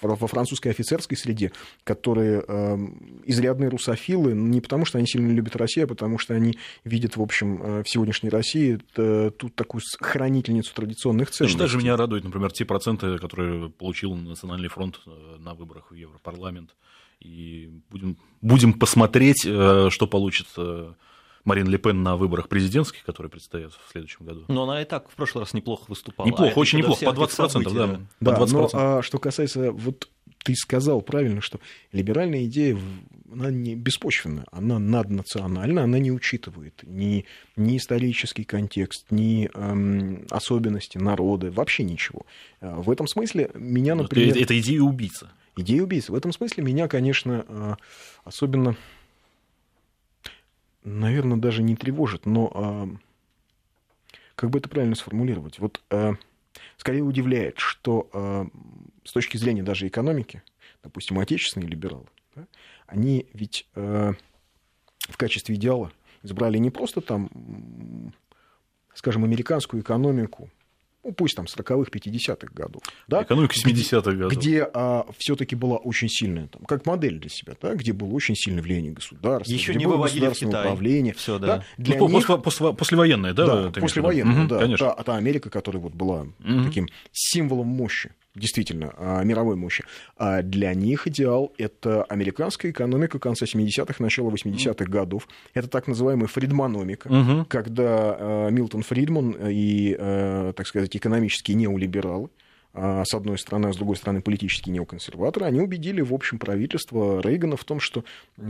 B: во французской офицерской среде, которые э, изрядные русофилы, не потому что они сильно любят Россию, а потому что они видят, в общем, э, в сегодняшней России э, тут такую хранительницу традиционных ценностей.
C: Даже меня радует, например, те проценты, которые получил Национальный фронт э, на выборах в Европарламент. И будем, будем посмотреть, э, что получит Марин Ле Пен на выборах президентских, которые предстоят в следующем году.
D: Но она и так в прошлый раз неплохо выступала.
C: Неплохо, а очень неплохо, по 20%, событий, да.
B: Да, по 20%. но а, что касается, вот ты сказал правильно, что либеральная идея, она не беспочвенна, она наднациональна, она не учитывает ни, ни исторический контекст, ни эм, особенности народа, вообще ничего. А, в этом смысле меня, например...
C: Это, это идея убийца.
B: Идея убийца. В этом смысле меня, конечно, а, особенно наверное, даже не тревожит, но а, как бы это правильно сформулировать? Вот а, скорее удивляет, что а, с точки зрения даже экономики, допустим, отечественные либералы, да, они ведь а, в качестве идеала избрали не просто там, скажем, американскую экономику, ну, пусть там 40-х, 50-х годов.
C: Да? Экономика 70-х годов.
B: Где а, все-таки была очень сильная, там, как модель для себя, да, где было очень сильное влияние государства,
D: Еще
B: где
D: не
B: было
D: государственное
B: Китай. управление.
D: Все, да.
B: да. Для
C: ну,
B: них...
C: после, после, послевоенное, да?
B: Да, послевоенное, угу, да.
C: Конечно.
B: Та, та Америка, которая вот была угу. таким символом мощи действительно а, мировой мощи. А для них идеал – это американская экономика конца 70-х, начала 80-х годов. Это так называемая фридманомика, угу. когда а, Милтон Фридман и, так сказать, экономические неолибералы – а, с одной стороны, а с другой стороны политические неоконсерваторы, они убедили, в общем, правительство Рейгана в том, что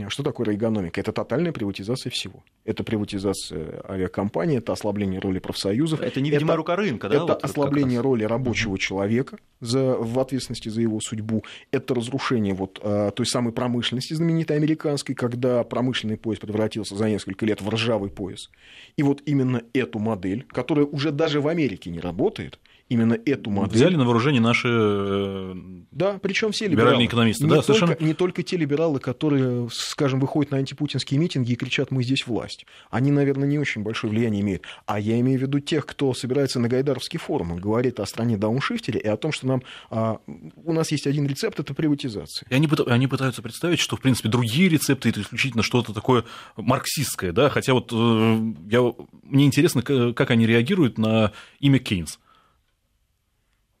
B: что такое рейгономика? Это тотальная приватизация всего. Это приватизация авиакомпании, это ослабление роли профсоюзов.
D: Это невидимая это, рука рынка, да?
B: Это вот ослабление роли рабочего угу. человека за, в ответственности за его судьбу. Это разрушение вот а, той самой промышленности знаменитой американской, когда промышленный пояс превратился за несколько лет в ржавый пояс. И вот именно эту модель, которая уже даже в Америке не работает, именно эту модель.
C: Взяли на вооружение наши
B: э, да, причем все
C: либеральные экономисты.
B: Не,
C: да,
B: только, совершенно... не только те либералы, которые, скажем, выходят на антипутинские митинги и кричат «мы здесь власть». Они, наверное, не очень большое влияние имеют. А я имею в виду тех, кто собирается на Гайдаровский форум и говорит о стране дауншифтере и о том, что нам, а, у нас есть один рецепт – это приватизация.
C: И они, они пытаются представить, что, в принципе, другие рецепты – это исключительно что-то такое марксистское. Да? Хотя вот э, я, мне интересно, как они реагируют на имя Кейнс.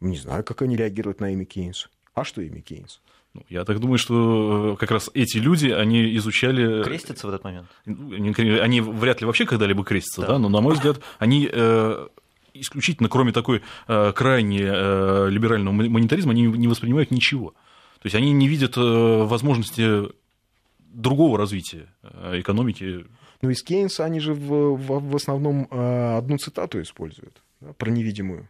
B: Не знаю, как они реагируют на имя Кейнс. А что имя Кейнс?
C: Ну, я так думаю, что э, как раз эти люди, они изучали...
D: Крестятся в этот момент?
C: Они, они вряд ли вообще когда-либо крестятся, да. да, но, на мой взгляд, они э, исключительно, кроме такой э, крайне э, либерального монетаризма, они не воспринимают ничего. То есть они не видят э, возможности другого развития э, экономики.
B: Ну, из Кейнса они же в, в, в основном э, одну цитату используют, да, про невидимую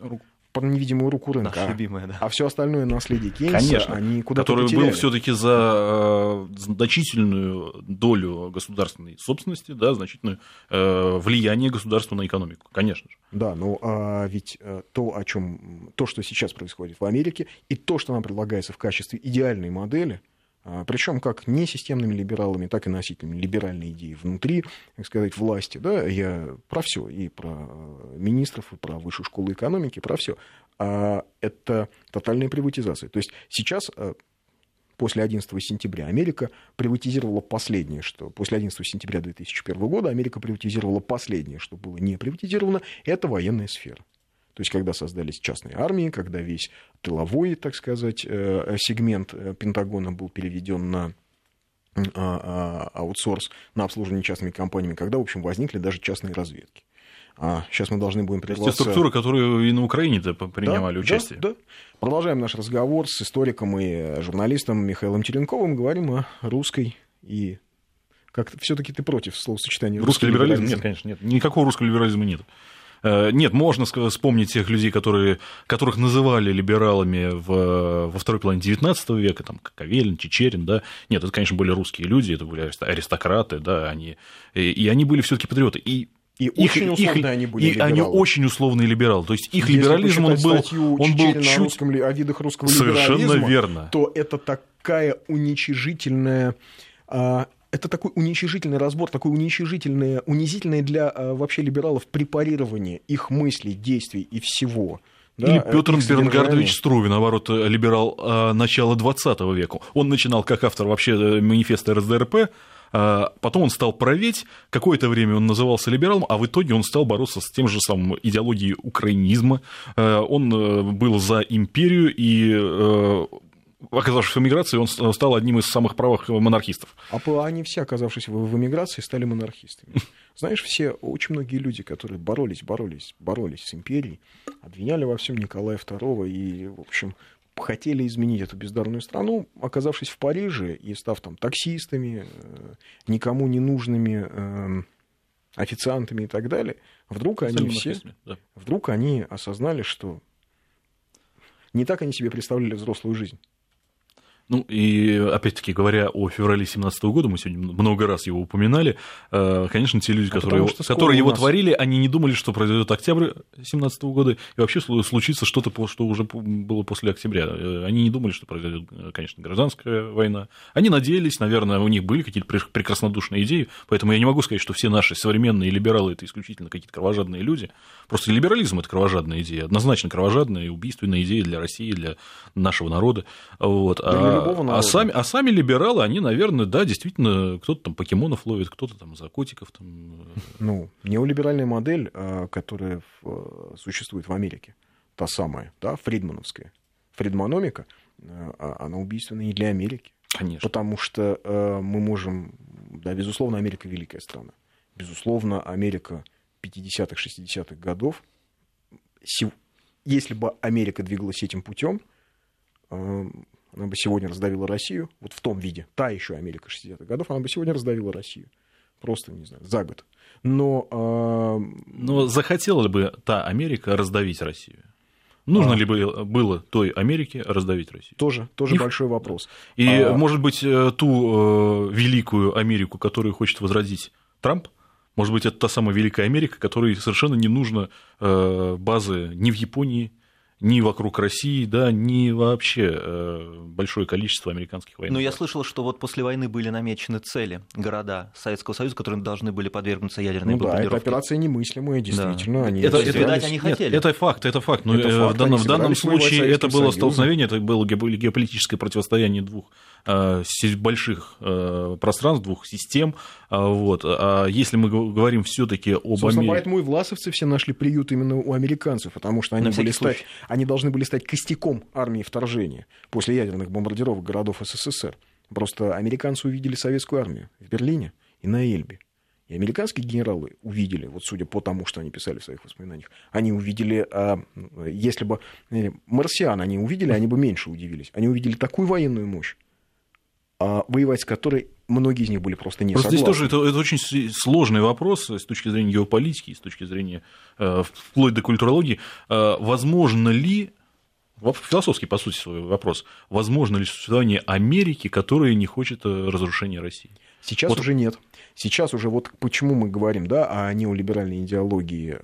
B: руку про невидимую руку рынка.
D: Наша любимая, да.
B: А все остальное наследие Кейнса,
C: Конечно,
B: они куда-то
C: Который
B: потеряли.
C: был все-таки за э, значительную долю государственной собственности, да, значительное э, влияние государства на экономику, конечно же.
B: Да, ну а ведь э, то, о чем, то, что сейчас происходит в Америке, и то, что нам предлагается в качестве идеальной модели – Причем как не системными либералами, так и носителями либеральной идеи внутри, так сказать, власти. Да, я про все, и про министров, и про высшую школу экономики, про все. А это тотальная приватизация. То есть сейчас а, после 11 сентября Америка приватизировала последнее, что после 11 сентября 2001 года Америка приватизировала последнее, что было не приватизировано, это военная сфера. То есть, когда создались частные армии, когда весь тыловой, так сказать, э, сегмент э, Пентагона был переведен на аутсорс на обслуживание частными компаниями, когда, в общем, возникли даже частные разведки. А сейчас мы должны будем
C: прерваться... Те структуры, которые и на Украине-то принимали
B: да,
C: участие.
B: Да, да. Продолжаем наш разговор с историком и журналистом Михаилом Теренковым. Говорим о русской и Как все-таки ты против словосочетания
C: русский, русский либерализм? либерализм? Нет, конечно, нет. Никакого русского либерализма нет. Э, нет, можно вспомнить тех людей, которые, которых называли либералами в, во второй половине XIX века, там, Кавелин, Чечерин, да. Нет, это, конечно, были русские люди, это были аристократы, да, они, и, и они были все таки патриоты. И
B: и их, очень условно их, они были
C: И либералы. они очень условные либералы. То есть их Если либерализм, он был, он был чуть...
B: русском, о видах русского
C: Совершенно верно.
B: то это такая уничижительная а, это такой уничижительный разбор, такое уничижительное, унизительное для а, вообще либералов препарирование их мыслей, действий и всего.
C: Да, Или Петр Бернгардович Струве, наоборот, либерал а, начала 20 века. Он начинал как автор вообще э, манифеста РСДРП, а, потом он стал править, какое-то время он назывался либералом, а в итоге он стал бороться с тем же самым идеологией украинизма. А, он э, был за империю и э, оказавшись в эмиграции, он стал одним из самых правых монархистов.
B: А они все, оказавшись в эмиграции, стали монархистами. <laughs> Знаешь, все, очень многие люди, которые боролись, боролись, боролись с империей, обвиняли во всем Николая II и, в общем, хотели изменить эту бездарную страну, оказавшись в Париже и став там таксистами, э, никому не нужными эм, официантами и так далее, вдруг они все, да. вдруг они осознали, что не так они себе представляли взрослую жизнь.
C: Ну и опять-таки говоря о феврале 2017 года, мы сегодня много раз его упоминали, э, конечно, те люди, а которые, его, которые его нас... творили, они не думали, что произойдет октябрь 2017 года, и вообще случится что-то, что уже было после октября. Э, они не думали, что произойдет, э, конечно, гражданская война. Они надеялись, наверное, у них были какие-то прекраснодушные идеи, поэтому я не могу сказать, что все наши современные либералы это исключительно какие-то кровожадные люди. Просто либерализм это кровожадная идея, однозначно кровожадная и убийственная идея для России, для нашего народа. Вот. А а, сами, а сами либералы, они, наверное, да, действительно, кто-то там покемонов ловит, кто-то там за котиков. Там...
B: Э. Ну, неолиберальная модель, а, которая существует в Америке, та самая, да, фридмановская, фридманомика, э, а, она убийственна и для Америки.
C: Конечно.
B: Потому что э, мы можем, да, безусловно, Америка великая страна. Безусловно, Америка 50-х, 60-х годов, если бы Америка двигалась этим путем, она бы сегодня раздавила Россию, вот в том виде, та еще Америка 60-х годов, она бы сегодня раздавила Россию. Просто, не знаю, за год. Но... Э...
C: Но захотела бы та Америка раздавить Россию? Нужно а... ли было той Америке раздавить Россию?
B: Тоже, тоже И... большой вопрос.
C: И, а... может быть, э, ту э, великую Америку, которую хочет возродить Трамп, может быть, это та самая великая Америка, которой совершенно не нужно э, базы ни в Японии, ни вокруг России, да, ни вообще э, большое количество американских военных.
D: Но я слышал, что вот после войны были намечены цели, города Советского Союза, которые должны были подвергнуться ядерной ну, бомбардировке.
B: Да, это операция немыслимая, действительно.
C: Да. Они это, это, видать, они хотели. Это, это факт, это факт. Но это э, факт, в данном, в данном случае это было столкновение, это было геополитическое противостояние двух больших э, пространств, двух систем. А, вот. А если мы говорим все-таки об Америке...
B: поэтому и власовцы все нашли приют именно у американцев, потому что они, были стать, они должны были стать костяком армии вторжения после ядерных бомбардировок городов СССР. Просто американцы увидели советскую армию в Берлине и на Эльбе. И американские генералы увидели, вот судя по тому, что они писали в своих воспоминаниях, они увидели, а, если бы э, марсиан они увидели, они бы меньше удивились. Они увидели такую военную мощь, воевать с которой многие из них были просто не просто
C: согласны. Здесь тоже это, это очень сложный вопрос с точки зрения геополитики, с точки зрения э, вплоть до культурологии. Э, возможно ли философский, по сути, свой вопрос. Возможно ли существование Америки, которая не хочет э, разрушения России?
B: Сейчас вот. уже нет. Сейчас уже вот почему мы говорим да, о неолиберальной идеологии,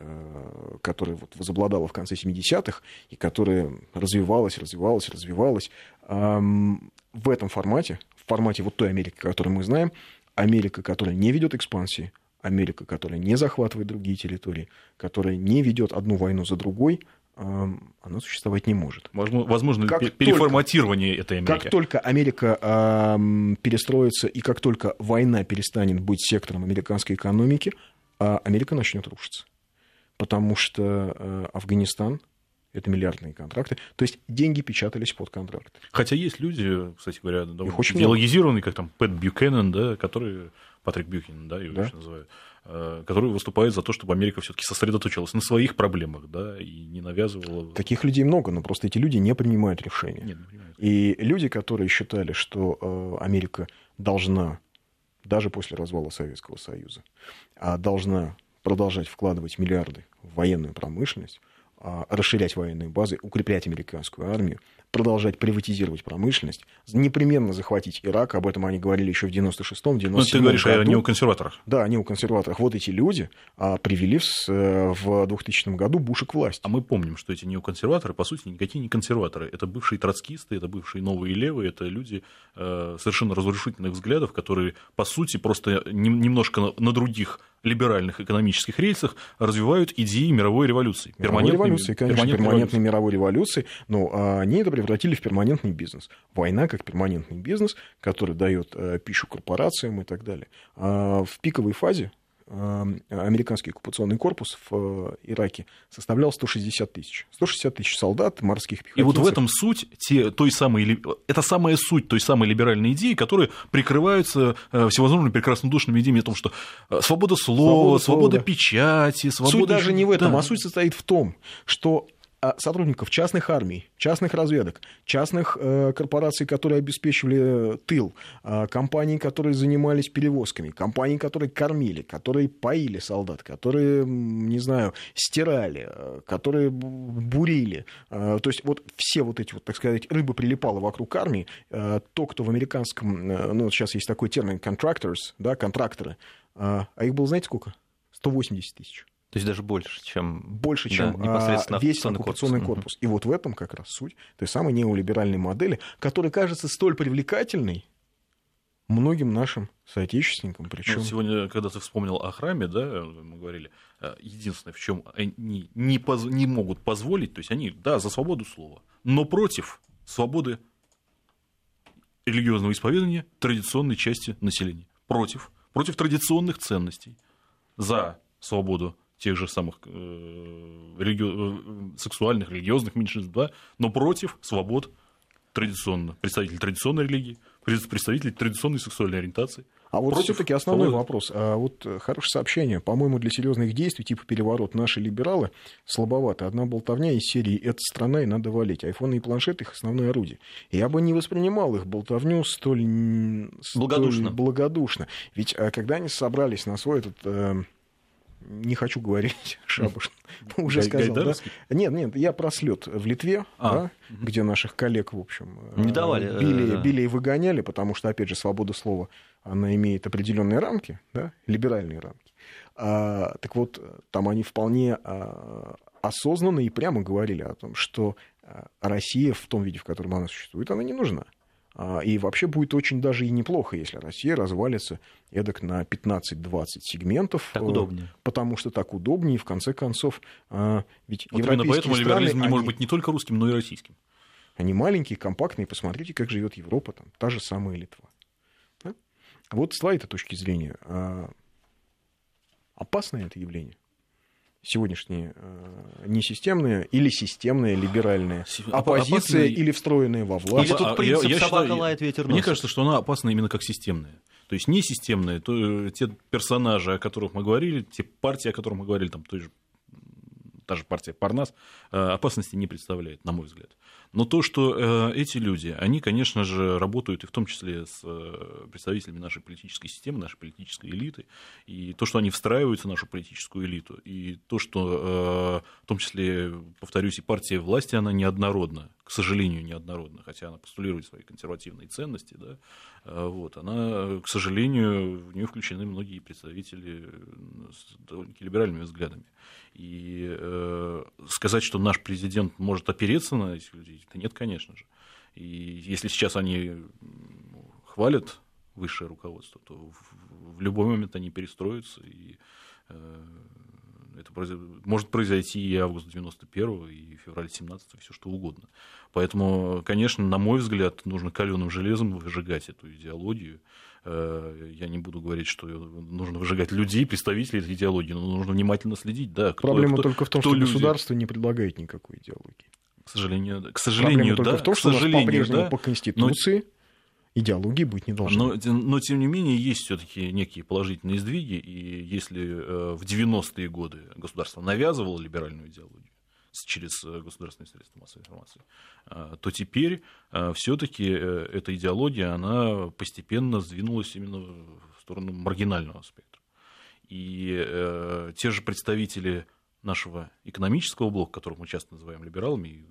B: которая вот возобладала в конце 70-х и которая развивалась, развивалась, развивалась. В этом формате, в формате вот той Америки, которую мы знаем, Америка, которая не ведет экспансии, Америка, которая не захватывает другие территории, которая не ведет одну войну за другой, она существовать не может.
C: Возможно, как переформатирование только, этой Америки.
B: Как только Америка э, перестроится и как только война перестанет быть сектором американской экономики, э, Америка начнет рушиться. Потому что э, Афганистан это миллиардные контракты. То есть деньги печатались под контракт.
C: Хотя есть люди, кстати говоря, идеологизированные, как там Пэт Бьюкеннон, да, которые Патрик Бьюкин, да, его да? называют, э, который выступает за то, чтобы Америка все-таки сосредоточилась на своих проблемах, да, и не навязывала.
B: Таких людей много, но просто эти люди не принимают решения. Нет, не принимают. И люди, которые считали, что э, Америка должна даже после развала Советского Союза, а должна продолжать вкладывать миллиарды в военную промышленность, расширять военные базы, укреплять американскую армию, продолжать приватизировать промышленность, непременно захватить Ирак, об этом они говорили еще в 96-м, 97-м
C: Ну, ты говоришь году. о неоконсерваторах.
B: Да, о неоконсерваторах. Вот эти люди а, привели в, э, в 2000 году Буша к власти.
C: А мы помним, что эти неоконсерваторы, по сути, никакие не консерваторы. Это бывшие троцкисты, это бывшие новые левые, это люди э, совершенно разрушительных взглядов, которые, по сути, просто немножко на, на других либеральных экономических рельсах развивают идеи мировой революции.
B: Мировой революции, конечно, перманентной, перманентной мировой революции, но а, они это превратили в перманентный бизнес. Война как перманентный бизнес, который дает а, пищу корпорациям и так далее. А в пиковой фазе американский оккупационный корпус в э, Ираке составлял 160 тысяч. 160 тысяч солдат, морских пехотинцев.
C: И вот в этом суть те, той самой, это самая суть той самой либеральной идеи, которые прикрываются э, всевозможными прекраснодушными идеями о том, что э, свобода слова, свобода, свобода печати, свобода...
B: Суть даже не в этом, да. а суть состоит в том, что сотрудников частных армий, частных разведок, частных э, корпораций, которые обеспечивали э, тыл, э, компаний, которые занимались перевозками, компаний, которые кормили, которые поили солдат, которые, не знаю, стирали, э, которые бурили. То есть вот все вот эти, вот, так сказать, рыба прилипала вокруг армии. То, кто в американском, ну, сейчас есть такой термин contractors, да, контракторы, а их было, знаете, сколько? 180 тысяч.
D: То есть даже больше, чем,
B: больше, чем да, непосредственно весь оккупационный корпус. корпус. И вот в этом как раз суть той самой неолиберальной модели, которая кажется столь привлекательной многим нашим соотечественникам. Причем... Ну,
C: сегодня, когда ты вспомнил о храме, да, мы говорили, э, единственное, в чем они не, поз... не могут позволить, то есть они, да, за свободу слова, но против свободы религиозного исповедания традиционной части населения. Против. Против традиционных ценностей. За свободу тех же самых э, религи... Э, сексуальных, религиозных меньшинств, да, но против свобод традиционно, представителей традиционной религии, представителей традиционной сексуальной ориентации.
B: А вот все-таки основной свободы. вопрос. А вот хорошее сообщение. По-моему, для серьезных действий, типа переворот, наши либералы слабоваты. Одна болтовня из серии «Это страна, и надо валить». Айфоны и планшеты – их основное орудие. Я бы не воспринимал их болтовню столь,
D: благодушно.
B: столь благодушно. Ведь а, когда они собрались на свой этот э, не хочу говорить, <laughs> Шабуш уже сказал. Да? Нет, нет, я про слет в Литве, а, да, угу. где наших коллег, в общем,
D: не э, давали,
B: били, э, били и выгоняли, потому что, опять же, свобода слова, она имеет определенные рамки, да, либеральные рамки. А, так вот, там они вполне а, осознанно и прямо говорили о том, что Россия в том виде, в котором она существует, она не нужна. А, и вообще будет очень даже и неплохо, если Россия развалится эдак на 15-20 сегментов.
D: Так удобнее.
B: Потому что так удобнее, в конце концов, а, ведь
C: вот именно поэтому страны, либерализм не они... может быть не только русским, но и российским.
B: Они маленькие, компактные, посмотрите, как живет Европа, там, та же самая Литва. Да? Вот с этой точки зрения, а, опасное это явление сегодняшние э, несистемные или системные либеральные оппозиция опасные... или встроенные во власть.
D: Или тут принцип я, я собака считаю, лает, ветер
C: Мне кажется, что она опасна именно как системная. То есть не системные, то, те персонажи, о которых мы говорили, те партии, о которых мы говорили, там той же та же партия Парнас, э, опасности не представляет, на мой взгляд. Но то, что э, эти люди, они, конечно же, работают и в том числе с э, представителями нашей политической системы, нашей политической элиты, и то, что они встраиваются в нашу политическую элиту, и то, что в том числе, повторюсь, и партия власти, она неоднородна, к сожалению, неоднородна, хотя она постулирует свои консервативные ценности, да, вот, она, к сожалению, в нее включены многие представители с довольно либеральными взглядами. И э, сказать, что наш президент может опереться на этих людей, да нет, конечно же. И если сейчас они хвалят высшее руководство, то в, в любой момент они перестроятся, и э, это может произойти и август 91 и февраль 17 все что угодно. Поэтому, конечно, на мой взгляд, нужно каленым железом выжигать эту идеологию, Э, я не буду говорить, что нужно выжигать людей, представителей этой идеологии, но нужно внимательно следить. Да,
B: кто, Проблема кто, только в том, кто что люди... государство не предлагает никакой идеологии.
C: К сожалению, к сожалению,
B: Проблема
C: да.
B: в том, что по-прежнему да, по Конституции но... идеологии быть не должно.
C: Но, но, тем не менее, есть все-таки некие положительные сдвиги, и если э, в 90-е годы государство навязывало либеральную идеологию, через э, государственные средства массовой информации, а, то теперь все-таки э, эта идеология, она постепенно сдвинулась именно в сторону маргинального спектра. И э, те же представители нашего экономического блока, которого мы часто называем либералами,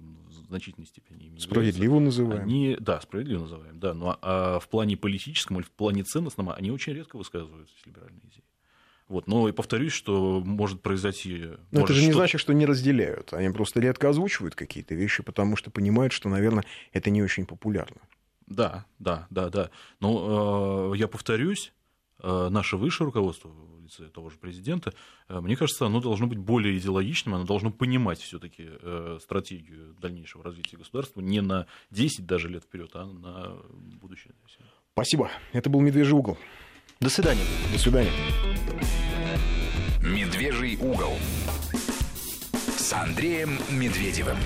C: значительной степени ими
B: Справедливо называем.
C: Они, да, справедливо называем, да, но а в плане политическом или в плане ценностном они очень редко высказывают эти либеральные идеи. Вот, но и повторюсь, что может произойти...
B: Но
C: может
B: это же не значит, что не разделяют. Они просто редко озвучивают какие-то вещи, потому что понимают, что, наверное, это не очень популярно.
C: Да, да, да, да. Но э, я повторюсь, наше высшее руководство в лице того же президента, э, мне кажется, оно должно быть более идеологичным, оно должно понимать все-таки э, стратегию дальнейшего развития государства не на 10 даже лет вперед, а на будущее.
B: Спасибо. Это был «Медвежий угол».
D: До свидания.
B: До свидания.
A: «Медвежий угол» с Андреем Медведевым.